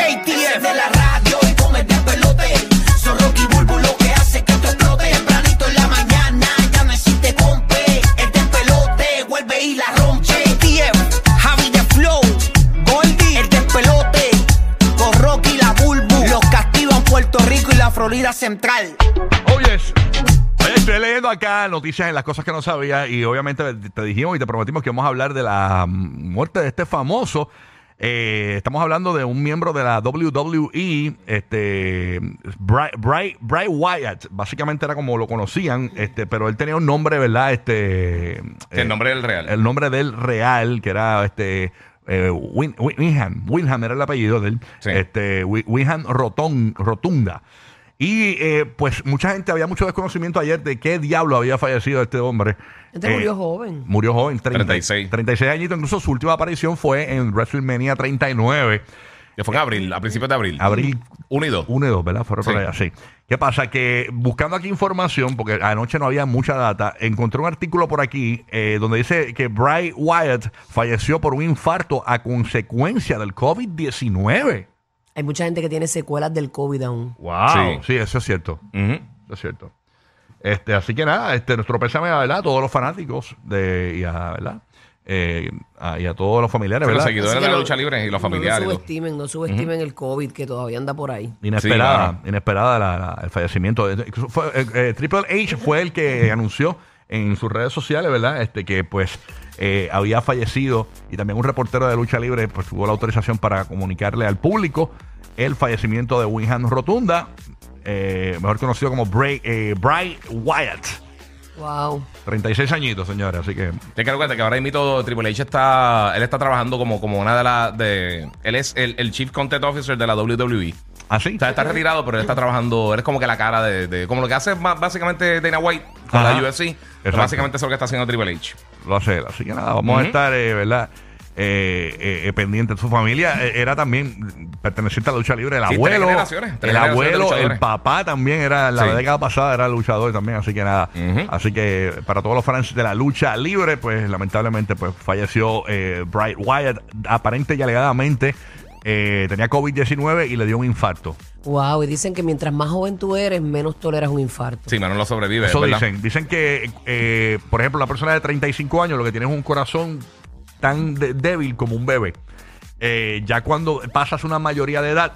JTF de la radio y con el despelote. Son Rocky Bulbo lo que hace que esto explote. Tempranito en la mañana ya no existe compe. El despelote vuelve y la rompe. JTF, Javi de Flow, Goldie, el despelote. Con Rocky la Bulbo. Los castigan Puerto Rico y la Florida Central. Oye, Oye, estoy leyendo acá noticias en las cosas que no sabía y obviamente te dijimos y te prometimos que vamos a hablar de la mm, muerte de este famoso. Eh, estamos hablando de un miembro de la WWE, este, Bray, Bray- Bray Wyatt. Básicamente era como lo conocían, este, pero él tenía un nombre, ¿verdad? Este, el eh, nombre del real. el nombre del real, que era este eh, Win- Win- Winham. Winham era el apellido de él. Sí. Este, Wi- Winham Rotunda. Y eh, pues mucha gente, había mucho desconocimiento ayer de qué diablo había fallecido este hombre. Este Eh, murió joven. Murió joven, 30 36. 36 añitos. Incluso su última aparición fue en WrestleMania 39. Que fue en abril, a principios de abril. Abril Unido. 1 y 2, ¿verdad? Fueron por Sí. allá, sí. ¿Qué pasa? Que buscando aquí información, porque anoche no había mucha data, encontré un artículo por aquí eh, donde dice que Bray Wyatt falleció por un infarto a consecuencia del COVID-19. Hay mucha gente que tiene secuelas del COVID aún. ¡Wow! Sí. Sí, eso es cierto. Ujú. Eso es cierto. Este, así que nada, este, nuestro pésame, ¿verdad? A todos los fanáticos de, y a, ¿verdad? Eh, a- y a todos los familiares, Los ¿verdad? seguidores Así de la no- lucha libre y los No familiares. lo subestimen, no subestimen el COVID que todavía anda por ahí. Inesperada, Sí, claro. inesperada la- la- el fallecimiento. fue, eh, eh, Triple H fue el que anunció en sus redes sociales, ¿verdad? Este que pues eh, había fallecido y también un reportero de lucha libre pues tuvo la autorización para comunicarle al público el fallecimiento de Winham Rotunda, eh, mejor conocido como Bray, eh, Bray Wyatt. Wow. 36 añitos, señores, así que que recordar que ahora mismo Triple H está, él está trabajando como, como una de las, de, él es el, el Chief Content Officer de la WWE. Así. O sea, está retirado, pero él está trabajando, él es como que la cara de, de- como lo que hace básicamente Dana White con Ajá. la UFC. Exacto. básicamente eso es lo que está haciendo Triple H. lo hace él. Así que nada, vamos a Ujú. estar, eh, ¿verdad? Eh, eh, eh, pendiente. Su familia eh, era también perteneciente a la lucha libre. El Sí, tres abuelo, generaciones, tres el generaciones de abuelo, el luchadores. papá también era, la Sí. década pasada era luchador también. Así que nada. Ujú. Así que para todos los fans de la lucha libre, pues lamentablemente pues falleció eh, Bright Wyatt. Aparente y alegadamente eh, tenía COVID-19 y le dio un infarto. Wow. Y dicen que mientras más joven tú eres, menos toleras un infarto. Sí, Manuel lo sobrevive. Eso ¿verdad? dicen. Dicen que, eh, por ejemplo, la persona de 35 años lo que tiene es un corazón tan de- débil como un bebé. Eh, ya cuando pasas una mayoría de edad,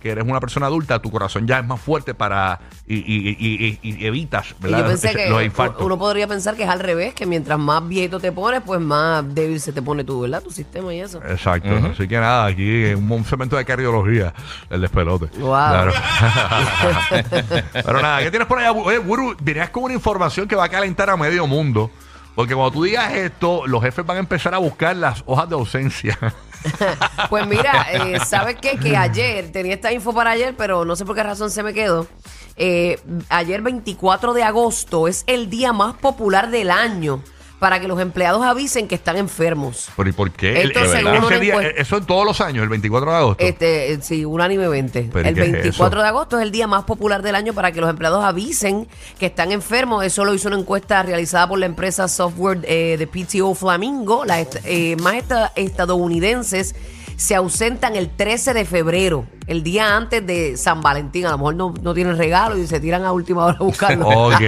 que eres una persona adulta, tu corazón ya es más fuerte para y, y- y- y- y evitas Y ¿verdad? yo pensé que los infartos. uno podría pensar que es al revés, que mientras más viejito te pones, pues más débil se te pone tú, ¿verdad? Tu sistema y eso. Exacto. Ujú. Así que nada, aquí un, un segmento de cardiología, el despelote. Wow. Claro. Pero nada, ¿qué tienes por allá? Oye, Guru, venías con una información que va a calentar a medio mundo. Porque cuando tú digas esto, los jefes van a empezar a buscar las hojas de ausencia. Pues mira, eh, ¿sabes qué? Que ayer, tenía esta info para ayer, pero no sé por qué razón se me quedó. Eh, ayer 24 de agosto es el día más popular del año para que los empleados avisen que están enfermos. ¿Pero y por qué? Esto El- según ese una día- encuesta- eso en todos los años, el 24 de agosto. Este, eh, sí, unánime 20. ¿Pero El qué es 24 eso? de agosto es el día más popular del año para que los empleados avisen que están enfermos. Eso lo hizo una encuesta realizada por la empresa software eh, de PTO Flamingo. Las est- eh, más esta- estadounidenses se ausentan el 13 de febrero, el día antes de San Valentín. A lo mejor no, no tienen regalo y se tiran a última hora a buscarlo. Ok,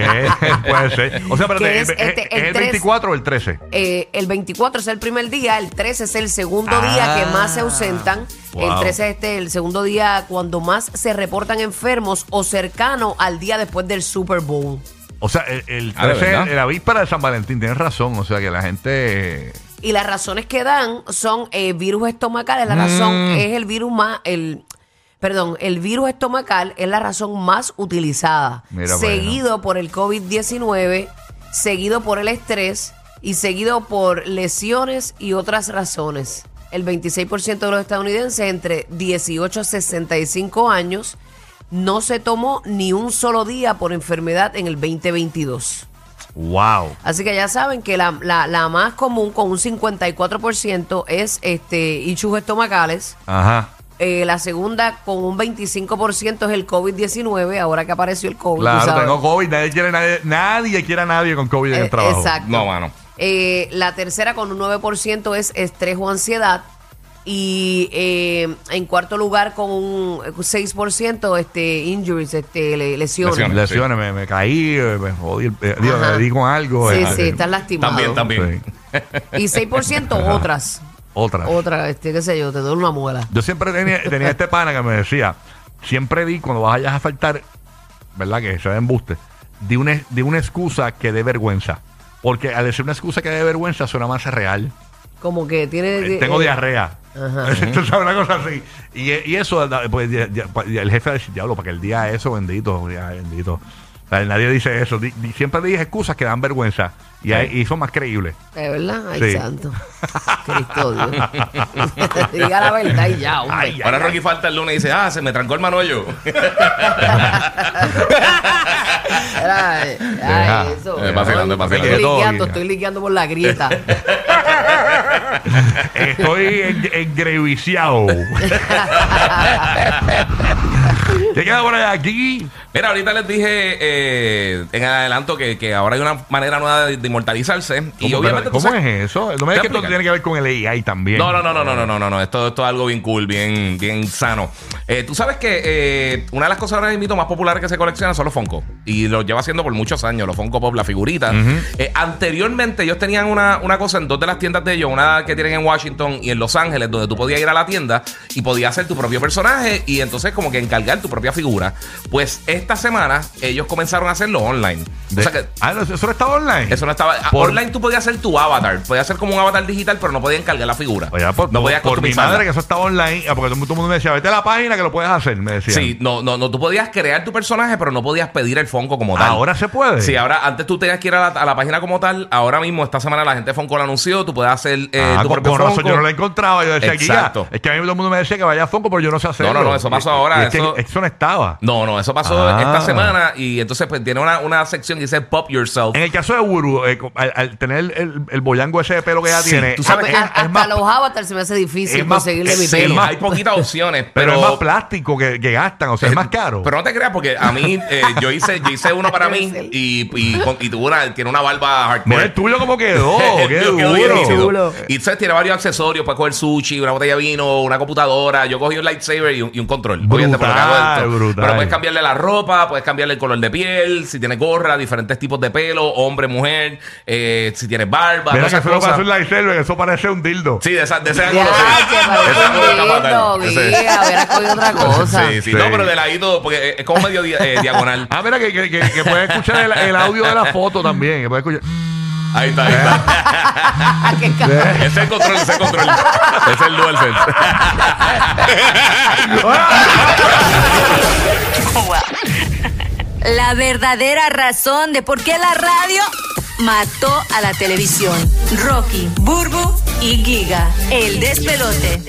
puede ser. O sea, pero Que ¿es, es este, es el el tres- 24 o el 13? Eh, el 24 es el primer día, el 13 es el segundo día que más se ausentan. Wow. El 13 es este, el segundo día cuando más se reportan enfermos o cercano al día después del Super Bowl. O sea, el, el Ah, ¿de 13 verdad? es la víspera de San Valentín. Tienes razón. O sea, que la gente... Y las razones que dan son eh, virus estomacal, es la razón, Mm. es el virus más, el, perdón, el virus estomacal es la razón más utilizada. Mira, seguido por el COVID-19, seguido por el estrés y seguido por lesiones y otras razones. El 26% de los estadounidenses entre 18 a 65 años no se tomó ni un solo día por enfermedad en el 2022. ¡Wow! Así que ya saben que la, la- la más común, con un 54%, es este ichus estomacales. Ajá. Eh, la segunda, con un 25%, es el COVID-19, ahora que apareció el COVID. Claro, sabes. tengo COVID. Nadie quiere, nadie, nadie quiere a nadie con COVID en Eh, el trabajo. Exacto. No, mano. Eh, la tercera, con un 9%, es estrés o ansiedad. Y eh, en cuarto lugar con un 6% este, injuries, este, le- lesiones. Lesiones. Lesiones, me, me caí, eh, me jodí, el- digo, me di con algo. Sí, eh, sí, están lastimados. También, también. Sí. Y 6% otras. Otra. Otra, este, qué sé yo, te doy una muela. Yo siempre tenía, tenía este pana que me decía, siempre di cuando vayas a faltar, ¿verdad? Que se ve embuste, di una, di una excusa que dé vergüenza. Porque al decir una excusa que dé vergüenza suena más real. Como que tiene... Eh, Tengo eh, diarrea. Ajá. Una cosa así. Y, y eso, pues, ya- ya- el jefe dice, diablo, para que el día eso, bendito, ya, bendito. O sea, nadie dice eso. Di- di- siempre dije excusas que dan vergüenza. Y, hay- y son más creíbles. ¿De verdad? Ay, Sí. santo. Cristo Dios. Diga la verdad y ya, hombre. Ay, Ahora Rocky falta el lunes y dice, ah, se me trancó el manollo. Ay, Deja. ay, eso. Eh, vacilando. Estoy estoy por la grieta. Estoy en- engreviciado. ¿Qué queda por aquí? Mira, ahorita les dije eh, en adelanto que, que ahora hay una manera nueva de, de inmortalizarse. Y ¿Cómo, obviamente tú ¿cómo sabes- es eso? No me digas que esto tiene que ver con el AI también. No, no, no, no, no, no, no, no, no. Esto, esto es algo bien cool, bien, bien sano. Eh, tú sabes que eh, una de las cosas ahora mismo más populares que se coleccionan son los Funko. Y lo lleva haciendo por muchos años, los Funko Pop, la figurita. Eh, anteriormente ellos tenían una, una cosa en dos de las tiendas de ellos, una que tienen en Washington y en Los Ángeles, donde tú podías ir a la tienda y podías hacer tu propio personaje y entonces como que encargar tu propia figura. Pues esta semana ellos comenzaron a hacerlo online. De- o sea que Ah, no, eso no estaba online. eso no estaba. Por- Online tú podías hacer tu avatar. Podías hacer como un avatar digital, pero no podías encargar la figura. Oye, por, no por- podías por mi madre que eso estaba online, ah, porque todo, el mundo me decía, vete a la página que lo puedes hacer, me decían. Sí, no, no, no, tú podías crear tu personaje, pero no podías pedir el Funko como tal. Ahora se puede. Sí, ahora antes tú tenías que ir a la, a la página como tal. Ahora mismo, esta semana, la gente de Funko lo anunció. Tú puedes hacer eh, Ah, tu con, propio con razón, Funko. yo no lo encontraba. Yo decía, Exacto. Giga, es que a mí todo el mundo me decía que vaya a Funko, pero yo no sé hacerlo. No, no, no, eso pasó ahora, y es que eso- no estaba. No, no, eso pasó Ah. esta semana. Y entonces, pues tiene una, una sección que dice Pop Yourself. En el caso de Uru, eh, al, al tener el, el boyango ese de pelo que ella Sí, tiene, tú sabes es- que es, hasta más, los avatars se me hace difícil es más- conseguirle mi Sí, hay poquitas opciones, pero, pero, es más plástico que, que gastan, o sea, es más caro. Pero no te creas, porque a mí, eh, yo hice yo hice uno para mí y, y, con- y tuvo una, tiene una barba hardcore. Mira el tuyo cómo quedó, qué duro. Y entonces tiene varios accesorios para coger sushi, una botella de vino, una computadora. Yo cogí un lightsaber y un, y un control. Por lo que Brutal, brutal. Pero puedes cambiarle la ropa, puedes cambiarle el color de piel, si tienes gorra, diferentes tipos de pelo, hombre, mujer, eh, si tienes barba, Mira que eso no cosas. parece un lightsaber, eso parece un dildo. Sí, de, esa, de ese ángulo, otra cosa. Sí, sí, Sí. No, pero de ladito, porque es como medio di- eh, diagonal. Ah, mira, que, que, que, que puedes escuchar el, el audio de la foto también. Que puedes escuchar. Ahí está, ahí está. Qué ca- Ese es el control, ese es el control. Ese es el DualSense. La verdadera razón de por qué la radio mató a la televisión. Rocky, Burbu y Giga. El despelote.